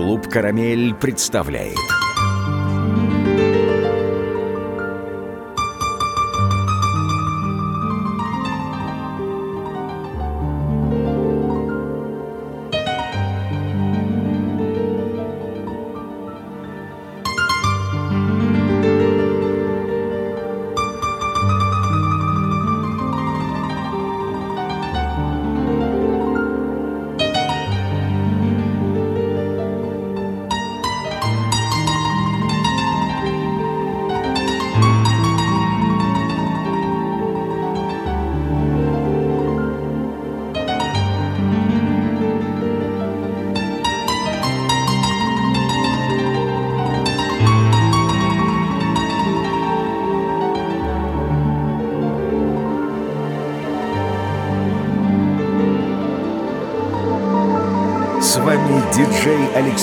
Клуб «Карамель» представляет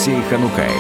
Алексей Ханукаев.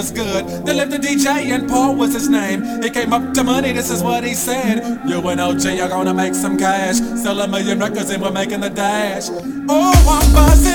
was good. They left the DJ and Paul was his name. He came up to money, this is what he said. You and OG are gonna make some cash. Sell a million records and we're making the dash. Oh, I'm buzzing.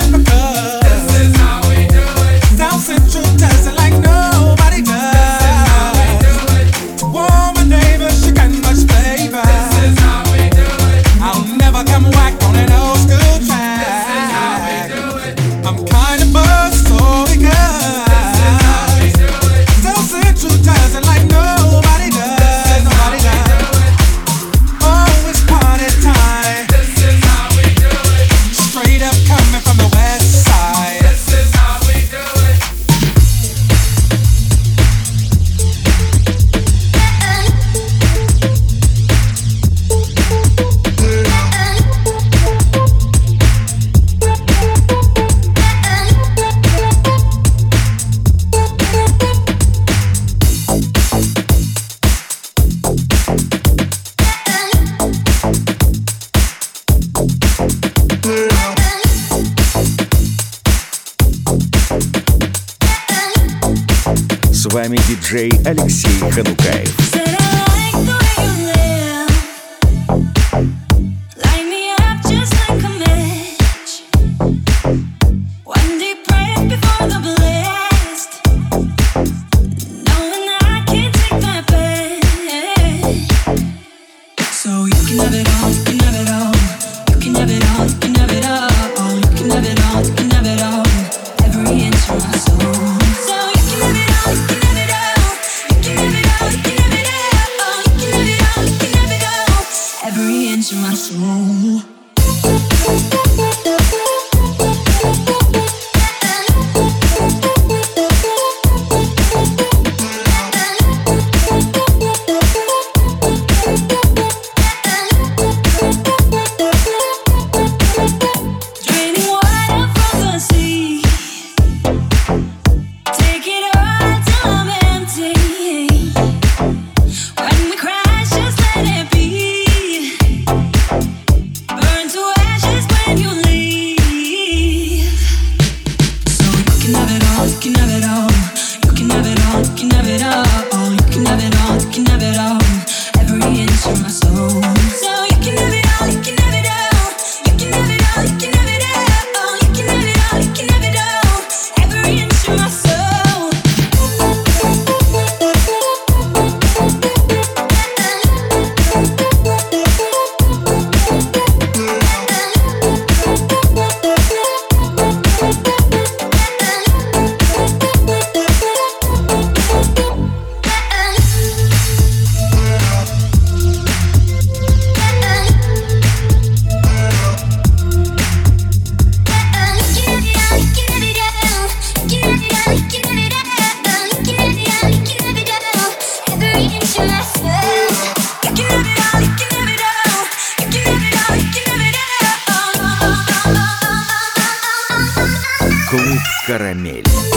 Карамель.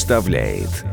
Представляет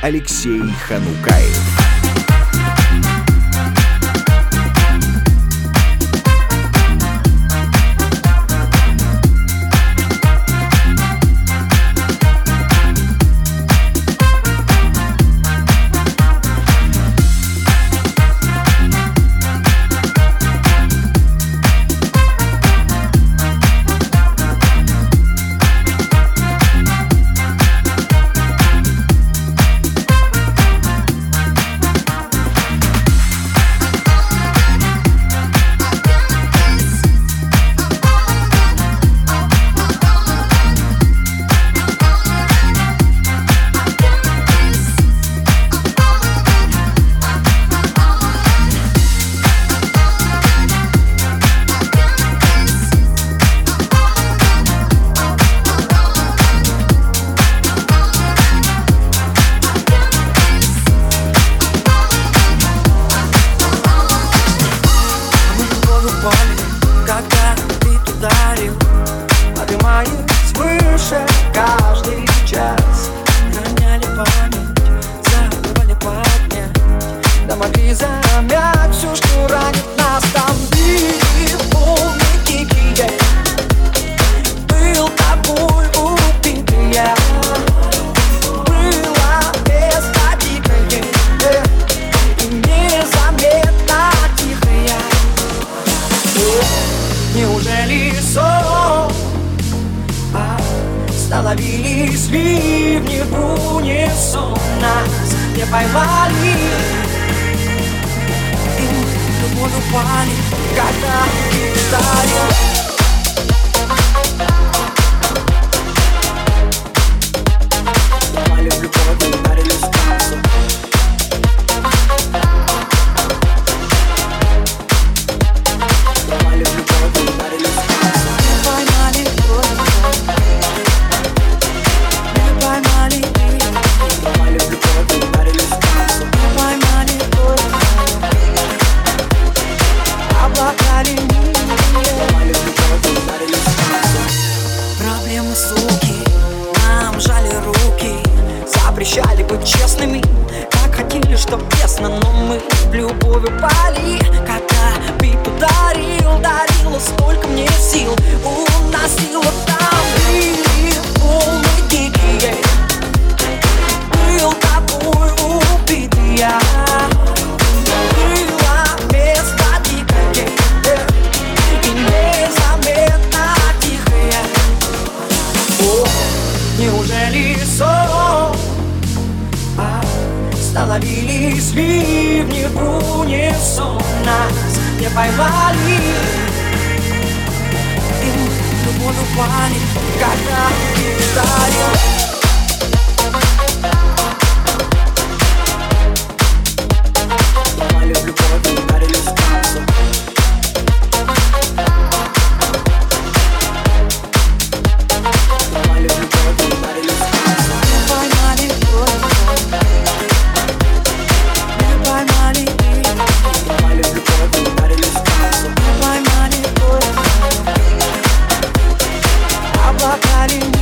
Алексей Ханукаев. darling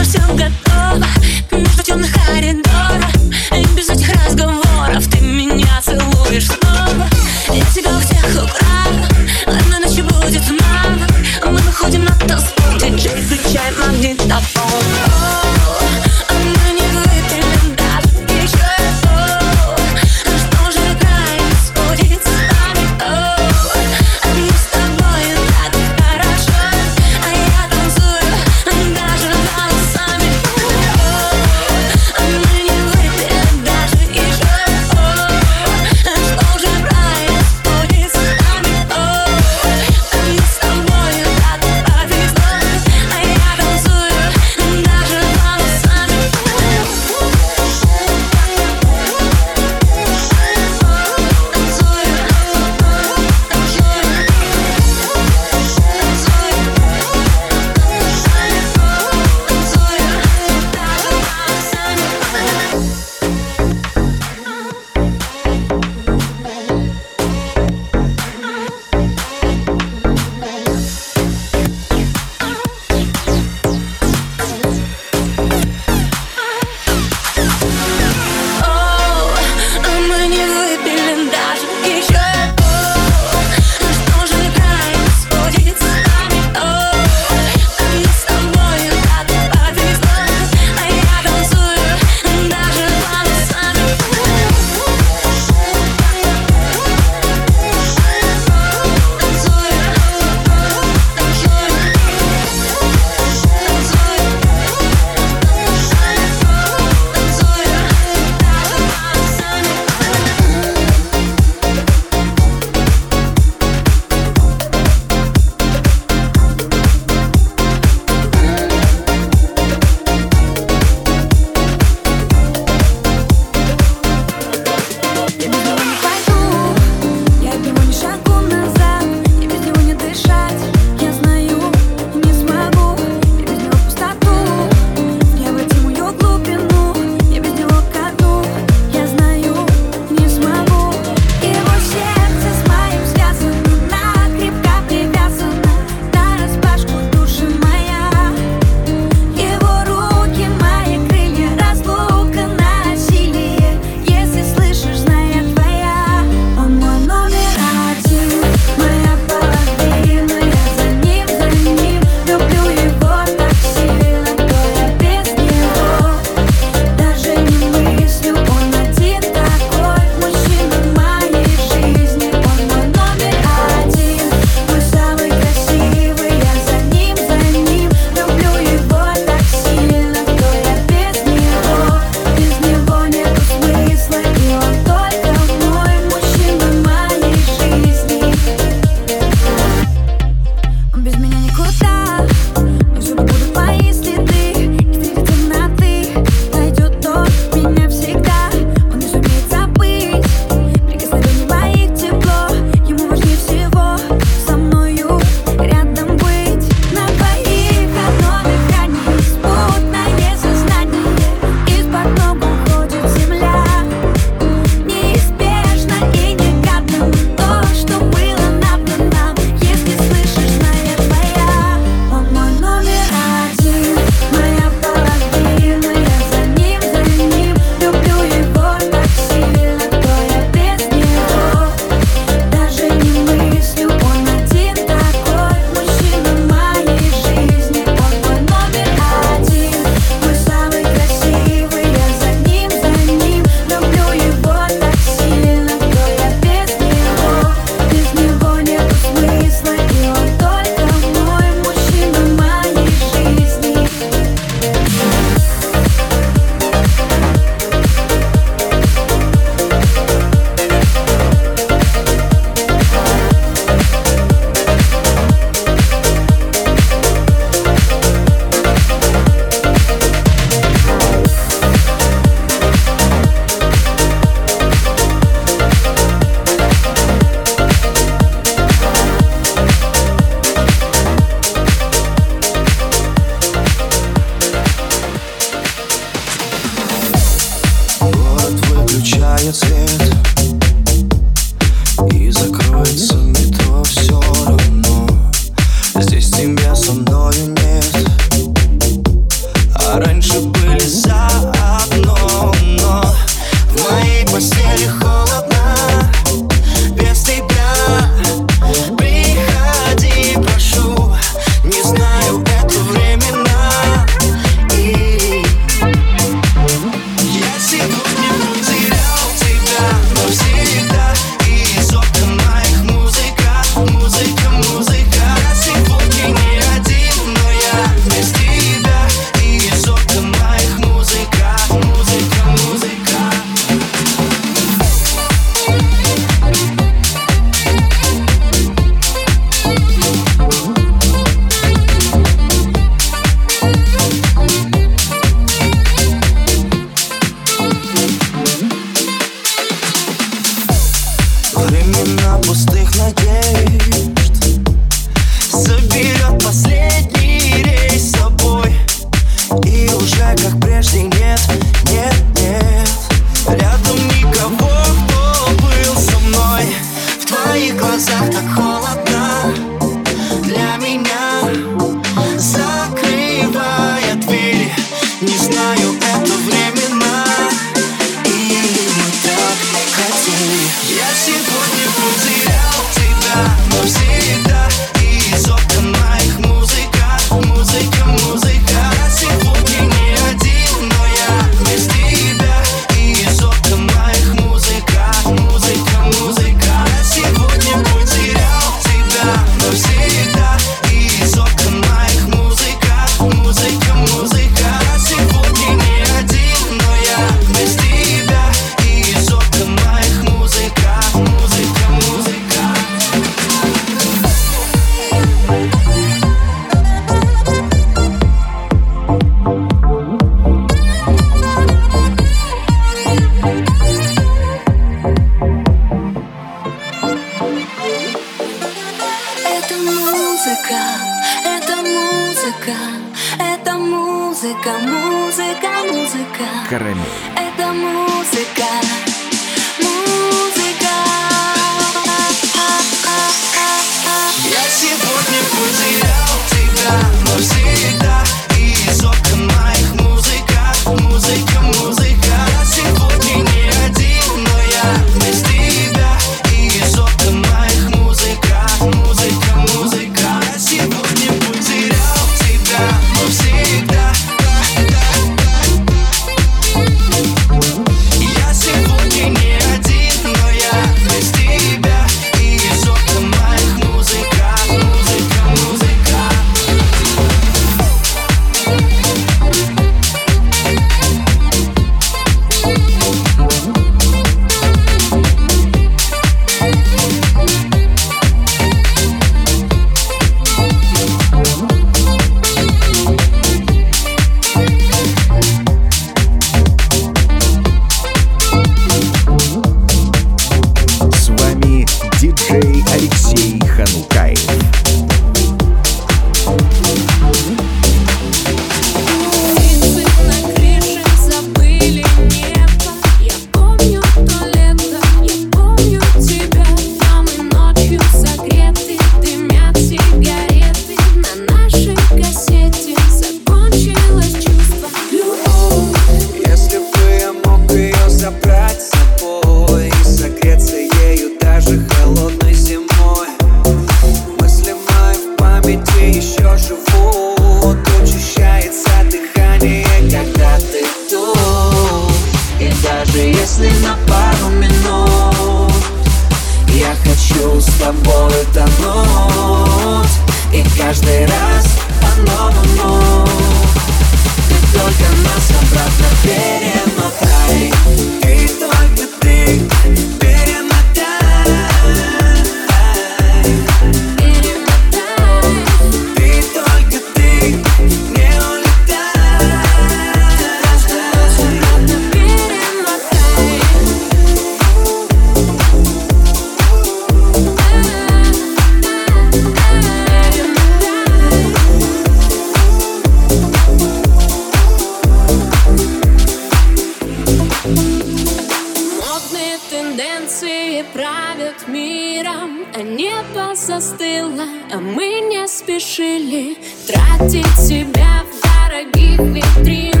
мы не спешили тратить себя в дорогих витринах.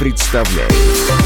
представляет.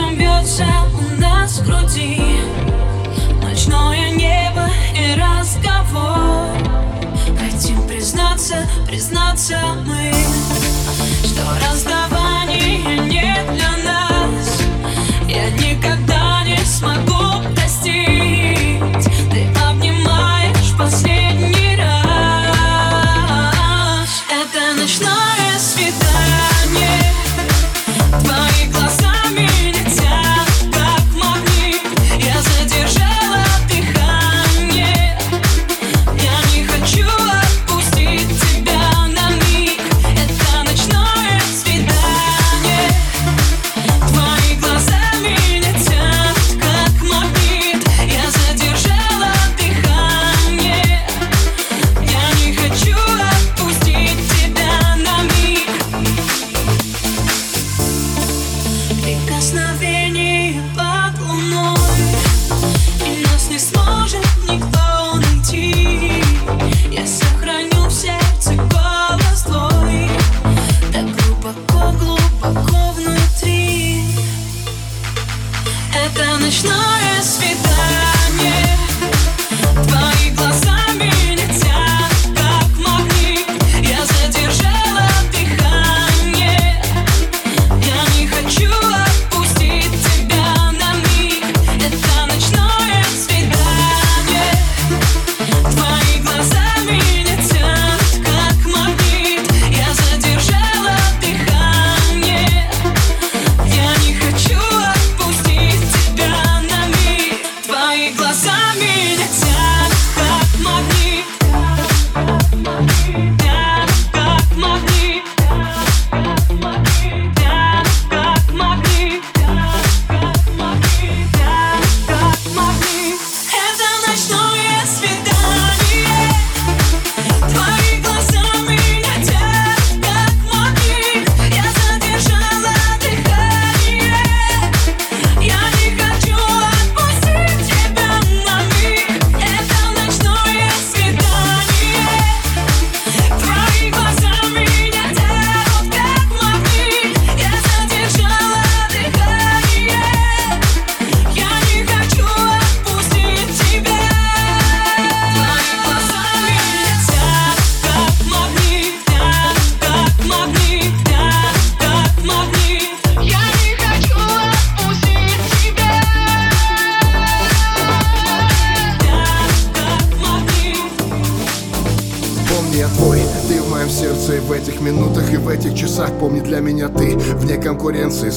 сердцем бьется у нас в груди. Ночное небо и разговор. Хотим признаться, признаться мы Что расставание не для нас. Я никогда не смогу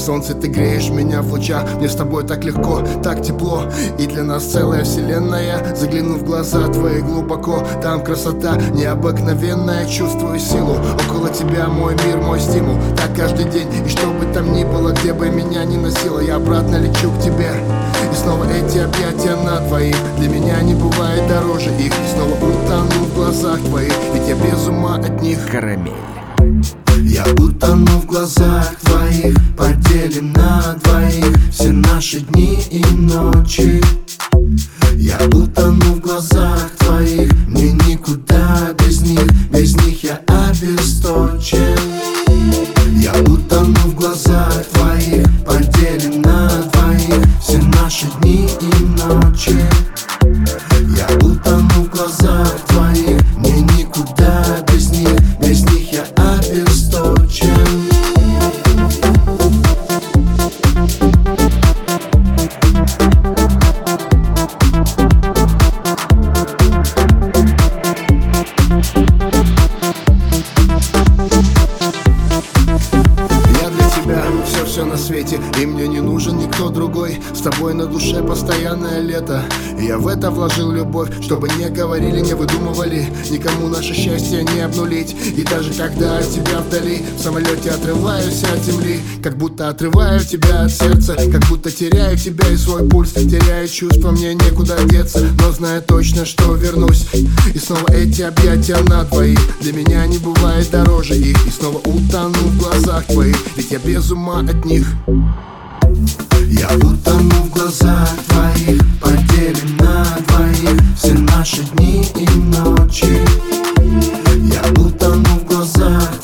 Солнце, ты греешь меня в лучах. Мне с тобой так легко, так тепло. И для нас целая вселенная. Загляну в глаза твои глубоко Там красота необыкновенная. Чувствую силу. Около тебя мой мир, мой стимул. Так каждый день И что бы там ни было, где бы меня ни носило Я обратно лечу к тебе. И снова эти объятия на двоих. Для меня не бывает дороже их. И снова утону в глазах твоих. Ведь я без ума от них. Карамель. Я утону в глазах твоих Поделим на двоих. Все наши дни и ночи. Я утону в глазах твоих Мне никуда без них Будто отрываю тебя от сердца. Как будто теряю тебя и свой пульс Теряю чувства, мне некуда деться. Но знаю точно, что вернусь. И снова эти объятия на двоих Для меня не бывает дороже их. И снова утону в глазах твоих. Ведь я без ума от них. Я утону в глазах твоих. Поделим на двоих. Все наши дни и ночи. Я утону в глазах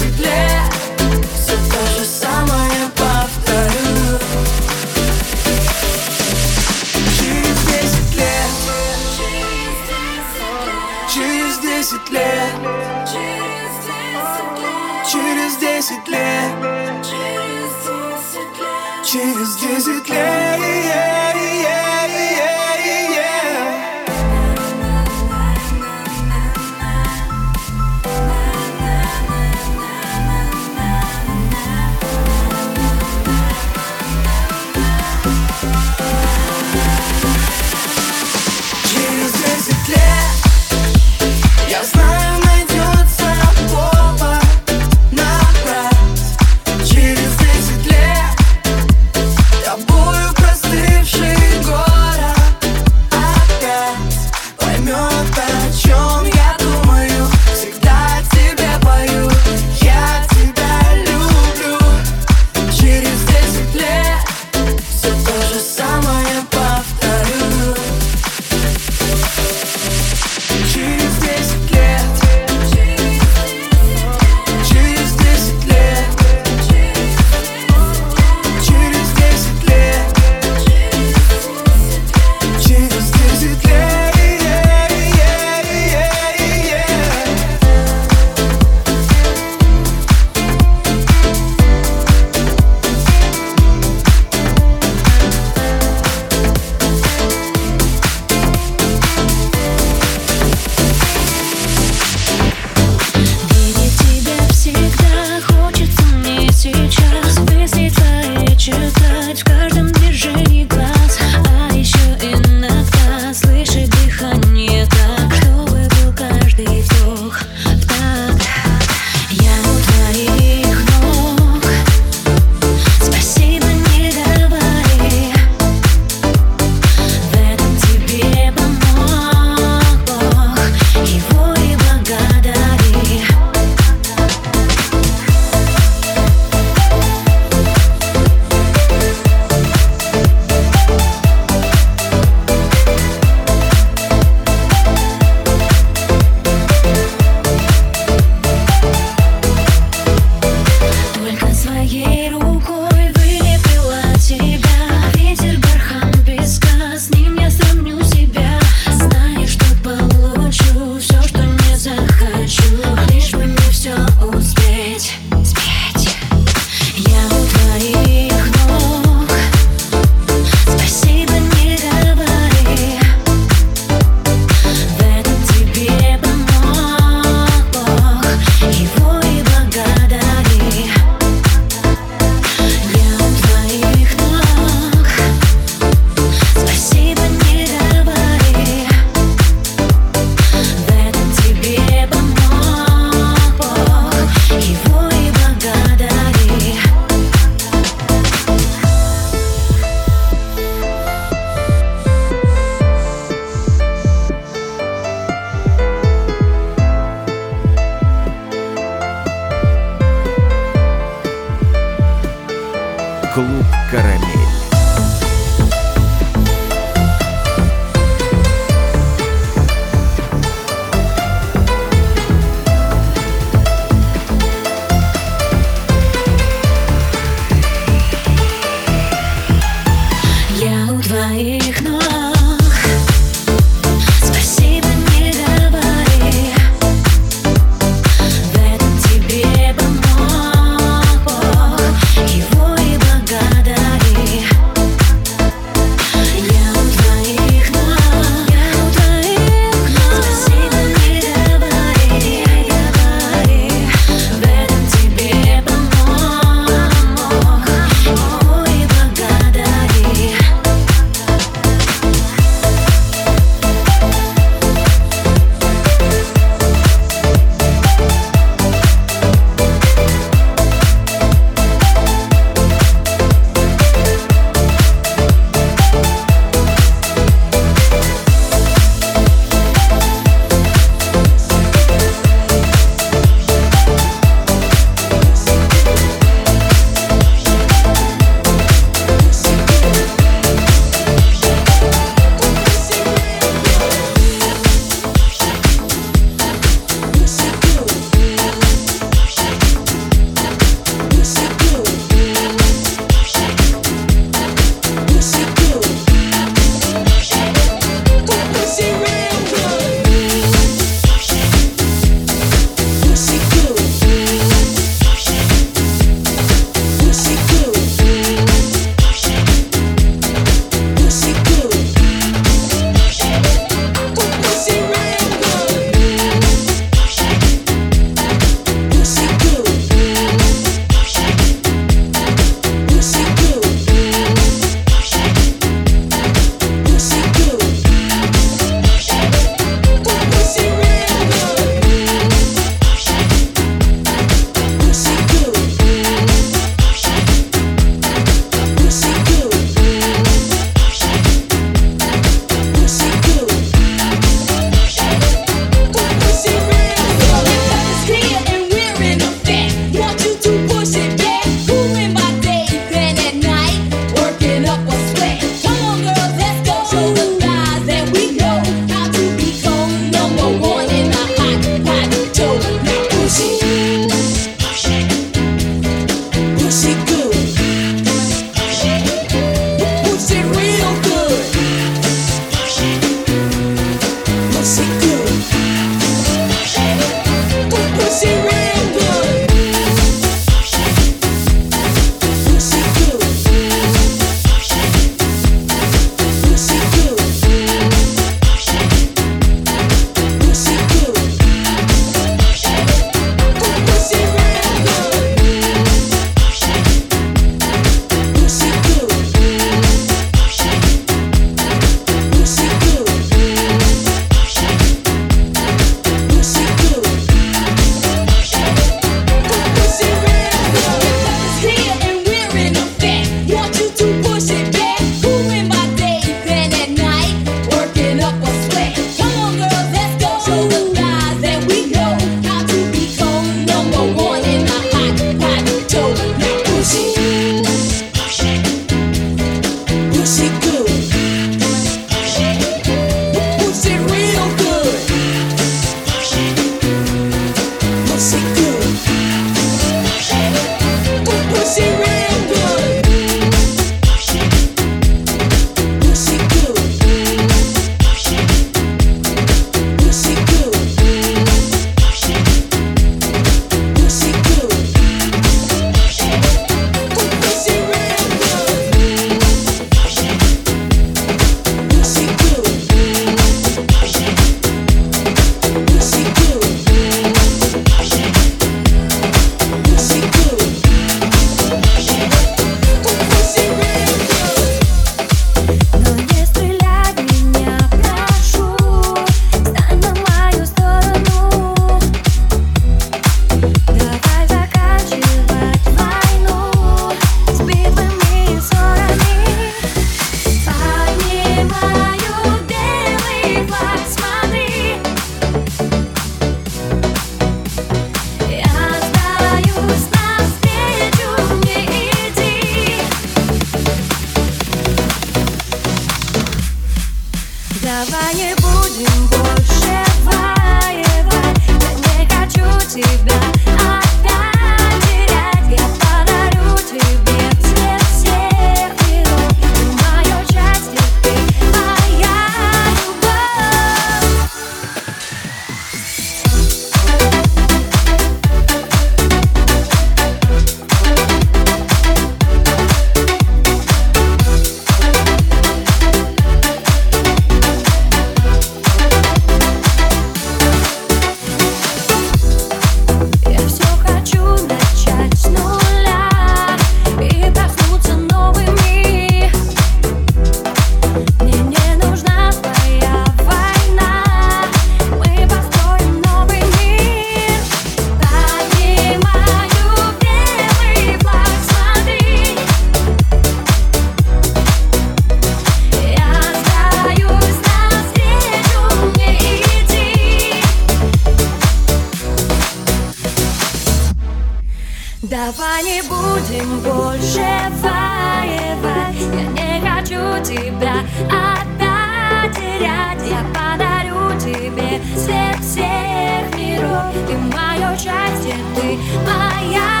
свет всех миров Ты мое счастье, ты моя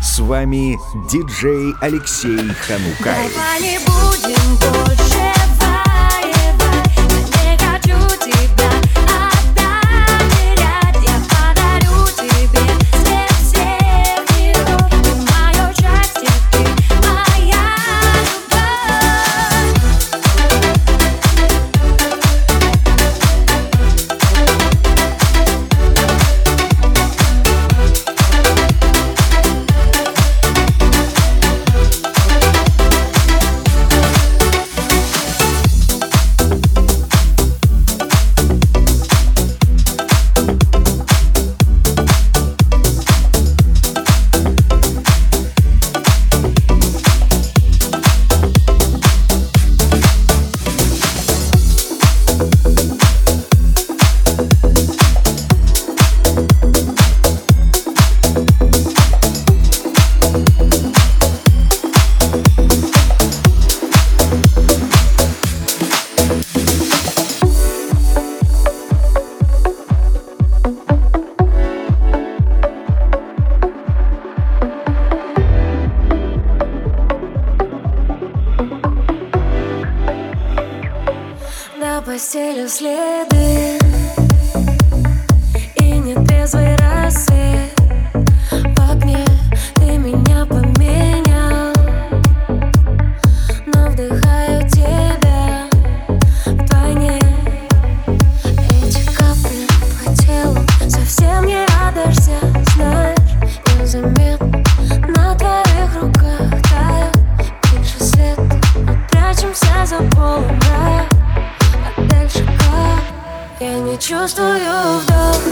С вами диджей Алексей Ханукай. Давай не будем больше Oh.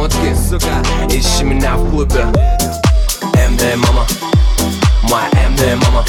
mocki, suka Ищи меня в клубе МД мама Моя МД мама